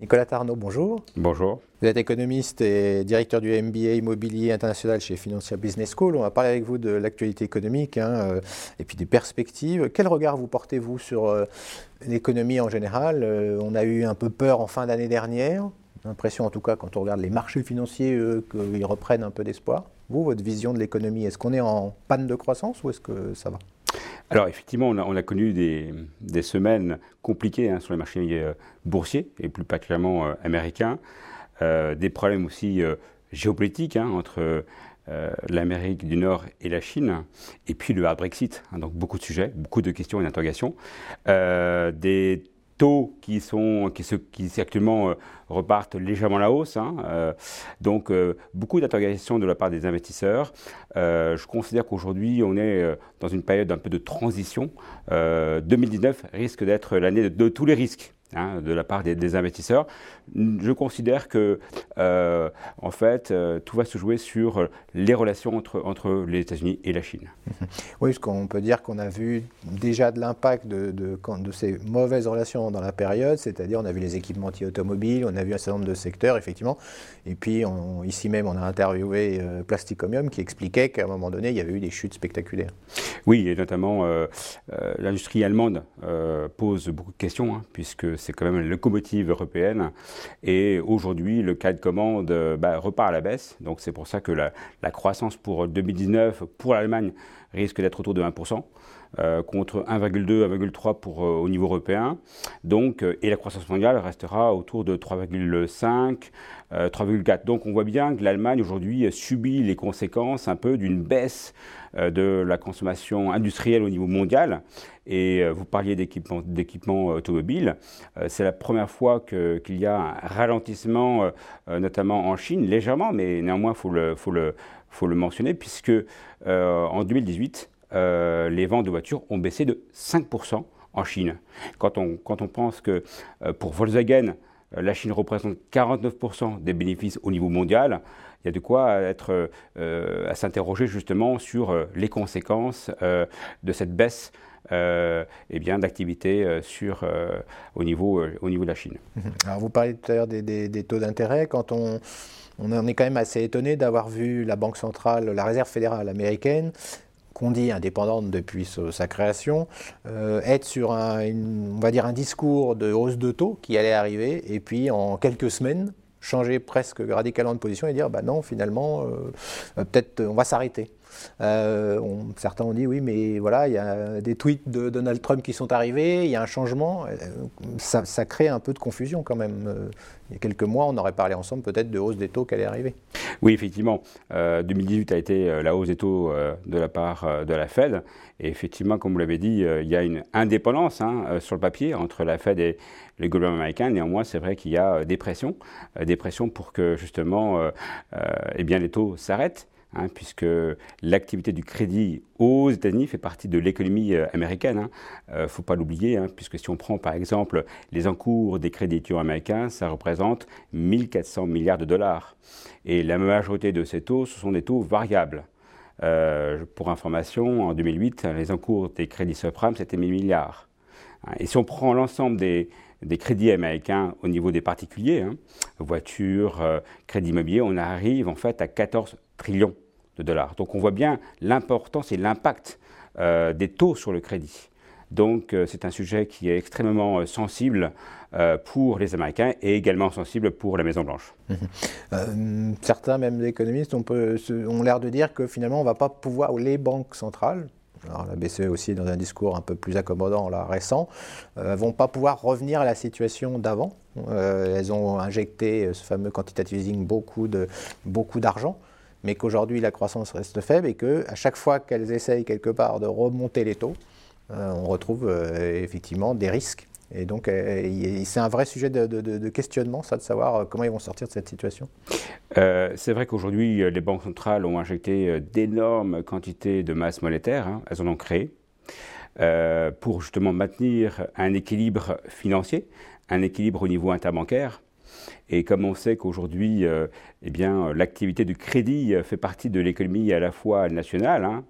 Nicolas Tarnot, bonjour. Bonjour. Vous êtes économiste et directeur du MBA immobilier international chez Financial Business School. On va parler avec vous de l'actualité économique hein, euh, et puis des perspectives. Quel regard vous portez-vous sur euh, l'économie en général? Euh, On a eu un peu peur en fin d'année dernière. L'impression en tout cas quand on regarde les marchés financiers qu'ils reprennent un peu d'espoir. Vous, votre vision de l'économie, est-ce qu'on est en panne de croissance ou est-ce que ça va? Alors effectivement, on a, connu des, semaines compliquées hein, sur les marchés euh, boursiers, et plus particulièrement euh, américains, euh, des problèmes aussi géopolitiques hein, entre l'Amérique du Nord et la Chine, et puis le hard Brexit, hein, donc beaucoup de sujets, beaucoup de questions et d'interrogations, taux qui, sont, qui, se, qui actuellement euh, repartent légèrement la hausse. Hein, euh, donc, euh, beaucoup d'interrogations de la part des investisseurs. je considère qu'aujourd'hui, on est dans une période un peu de transition. 2019 risque d'être l'année de, tous les risques. Hein, de la part des, investisseurs. Je considère que, euh, en fait, euh, tout va se jouer sur les relations entre, entre les États-Unis et la Chine. Oui, parce qu'on peut dire qu'on a vu déjà de l'impact de, de, de, ces mauvaises relations dans la période, c'est-à-dire on a vu les équipementiers automobiles, on a vu un certain nombre de secteurs, effectivement, et puis ici même on a interviewé euh, Plasticomium qui expliquait qu'à un moment donné il y avait eu des chutes spectaculaires. Oui, et notamment l'industrie allemande pose beaucoup de questions, hein, puisque c'est quand même une locomotive européenne. Et aujourd'hui, le cas de commande bah, repart à la baisse. Donc c'est pour ça que la, croissance pour 2019 pour l'Allemagne risque d'être autour de 1%. Euh, contre 1,2, 1,3 pour euh, au niveau européen. Donc, euh, et la croissance mondiale restera autour de 3,5, 3,4. Donc, on voit bien que l'Allemagne aujourd'hui subit les conséquences un peu d'une baisse de la consommation industrielle au niveau mondial. Et vous parliez d'équipements automobiles. C'est la première fois qu'il y a un ralentissement, notamment en Chine, légèrement, mais néanmoins, il faut le, faut, le, faut le mentionner, puisque en 2018, euh, les ventes de voitures ont baissé de 5% en Chine. Quand on, quand on pense que euh, pour Volkswagen, euh, la Chine représente 49% des bénéfices au niveau mondial, il y a de quoi être, à s'interroger justement sur les conséquences de cette baisse euh, eh bien, d'activité sur, au, niveau, au niveau de la Chine. Alors vous parlez tout à l'heure des, taux d'intérêt. Quand on, on est quand même assez étonné d'avoir vu la Banque centrale, la Réserve fédérale américaine, qu'on dit indépendante depuis sa création, euh, être sur un, va dire un discours de hausse de taux qui allait arriver, et puis en quelques semaines, changer presque radicalement de position et dire bah non, finalement, euh, peut-être on va s'arrêter. Euh, certains ont dit oui, mais voilà, il y a des tweets de Donald Trump qui sont arrivés, il y a un changement. Euh, ça, crée un peu de confusion quand même. Euh, il y a quelques mois, on aurait parlé ensemble peut-être de hausse des taux qui allait arriver. Oui, effectivement. 2018 a été la hausse des taux de la part de la Fed. Et effectivement, comme vous l'avez dit, il y a une indépendance hein, sur le papier entre la Fed et le gouvernement américain. Néanmoins, c'est vrai qu'il y a des pressions, des pressions pour que justement eh bien, les taux s'arrêtent. Hein, puisque l'activité du crédit aux États-Unis fait partie de l'économie euh, américaine. Il hein. ne euh, faut pas l'oublier, hein, puisque si on prend par exemple les encours des crédits américains, ça représente 1400 milliards de dollars. Et la majorité de ces taux, ce sont des taux variables. Euh, pour information, en 2008, les encours des crédits subprimes, c'était 1000 milliards. Et si on prend l'ensemble des, crédits américains au niveau des particuliers, voitures, crédits immobiliers, on arrive en fait à 14 trillions de dollars. Donc on voit bien l'importance et l'impact euh, des taux sur le crédit. Donc euh, c'est un sujet qui est extrêmement sensible pour les Américains et également sensible pour la Maison-Blanche. certains, même économistes, ont, l'air de dire que finalement on ne va pas pouvoir, les banques centrales, alors la BCE aussi dans un discours un peu plus accommodant là, récent, ne euh, vont pas pouvoir revenir à la situation d'avant. Euh, elles ont injecté euh, ce fameux quantitative easing beaucoup de beaucoup d'argent, mais qu'aujourd'hui la croissance reste faible et que à chaque fois qu'elles essayent quelque part de remonter les taux, on retrouve effectivement des risques et donc, euh, c'est un vrai sujet de, questionnement, ça, de savoir euh, comment ils vont sortir de cette situation. Euh, c'est vrai qu'aujourd'hui, les banques centrales ont injecté d'énormes quantités de masse monétaire, hein, elles en ont créé, pour justement maintenir un équilibre financier, un équilibre au niveau interbancaire. Et comme on sait qu'aujourd'hui, eh bien, l'activité du crédit fait partie de l'économie à la fois nationale, hein,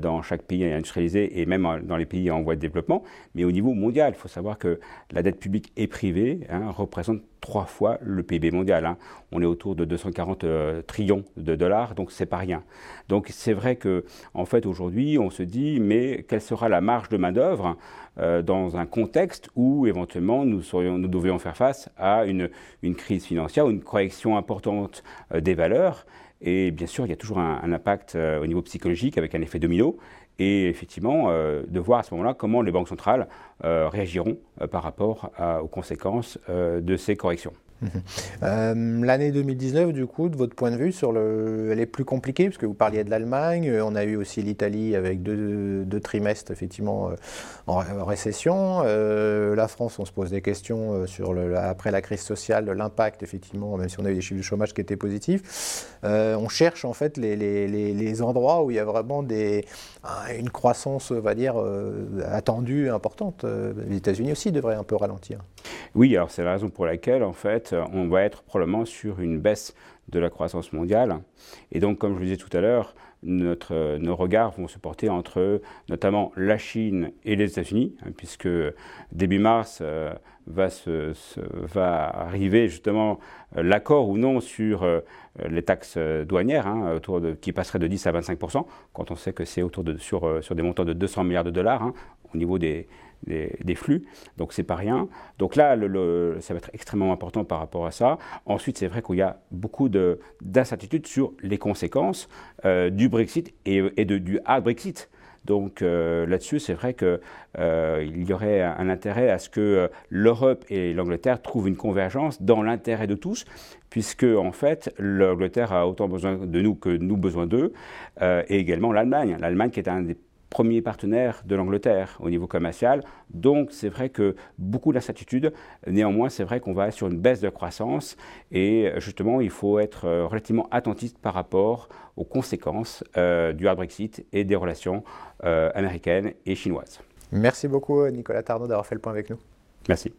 dans chaque pays industrialisé et même dans les pays en voie de développement. Mais au niveau mondial, il faut savoir que la dette publique et privée hein, représente trois fois le PIB mondial. Hein. On est autour de 240 euh, trillions de dollars, donc c'est pas rien. Donc c'est vrai que en fait aujourd'hui on se dit mais quelle sera la marge de main d'œuvre euh, dans un contexte où éventuellement nous, serions, devrions faire face à une, crise financière une correction importante euh, des valeurs? Et bien sûr, il y a toujours un, impact au niveau psychologique avec un effet domino et effectivement de voir à ce moment-là comment les banques centrales réagiront par rapport aux conséquences de ces corrections. Euh, l'année 2019, du coup, de votre point de vue, elle est plus compliquée, parce que vous parliez de l'Allemagne, euh, on a eu aussi l'Italie avec deux, trimestres, effectivement, euh, en, récession. la France, on se pose des questions sur après la crise sociale, l'impact, effectivement, même si on a eu des chiffres de chômage qui étaient positifs. on cherche, en fait, les, endroits où il y a vraiment une croissance, on va dire, attendue, importante. Les États-Unis aussi devraient un peu ralentir. Oui, alors c'est la raison pour laquelle, en fait, on va être probablement sur une baisse de la croissance mondiale. Et donc, comme je le disais tout à l'heure, nos regards vont se porter entre notamment la Chine et les États-Unis, hein, puisque début mars euh, va, va, arriver justement euh, l'accord ou non sur euh, les taxes douanières, hein, qui passeraient de 10 à 25% quand on sait que c'est autour de sur, sur des montants de 200 milliards de dollars hein, au niveau des, des, flux, donc c'est pas rien. Donc là, ça va être extrêmement important par rapport à ça. Ensuite, c'est vrai qu'il y a beaucoup d'incertitudes sur les conséquences euh, du Brexit et, et de, du hard Brexit. Donc euh, là-dessus, c'est vrai qu'il euh, y aurait un, intérêt à ce que l'Europe et l'Angleterre trouvent une convergence dans l'intérêt de tous, puisque en fait, l'Angleterre a autant besoin de nous que nous besoin d'eux, et également l'Allemagne. L'Allemagne qui est un des premier partenaire de l'Angleterre au niveau commercial. Donc c'est vrai que beaucoup d'incertitudes. Néanmoins, c'est vrai qu'on va sur une baisse de croissance et justement, il faut être euh, relativement attentif par rapport aux conséquences euh, du hard Brexit et des relations euh, américaines et chinoises. Merci beaucoup Nicolas Tarnaud d'avoir fait le point avec nous. Merci.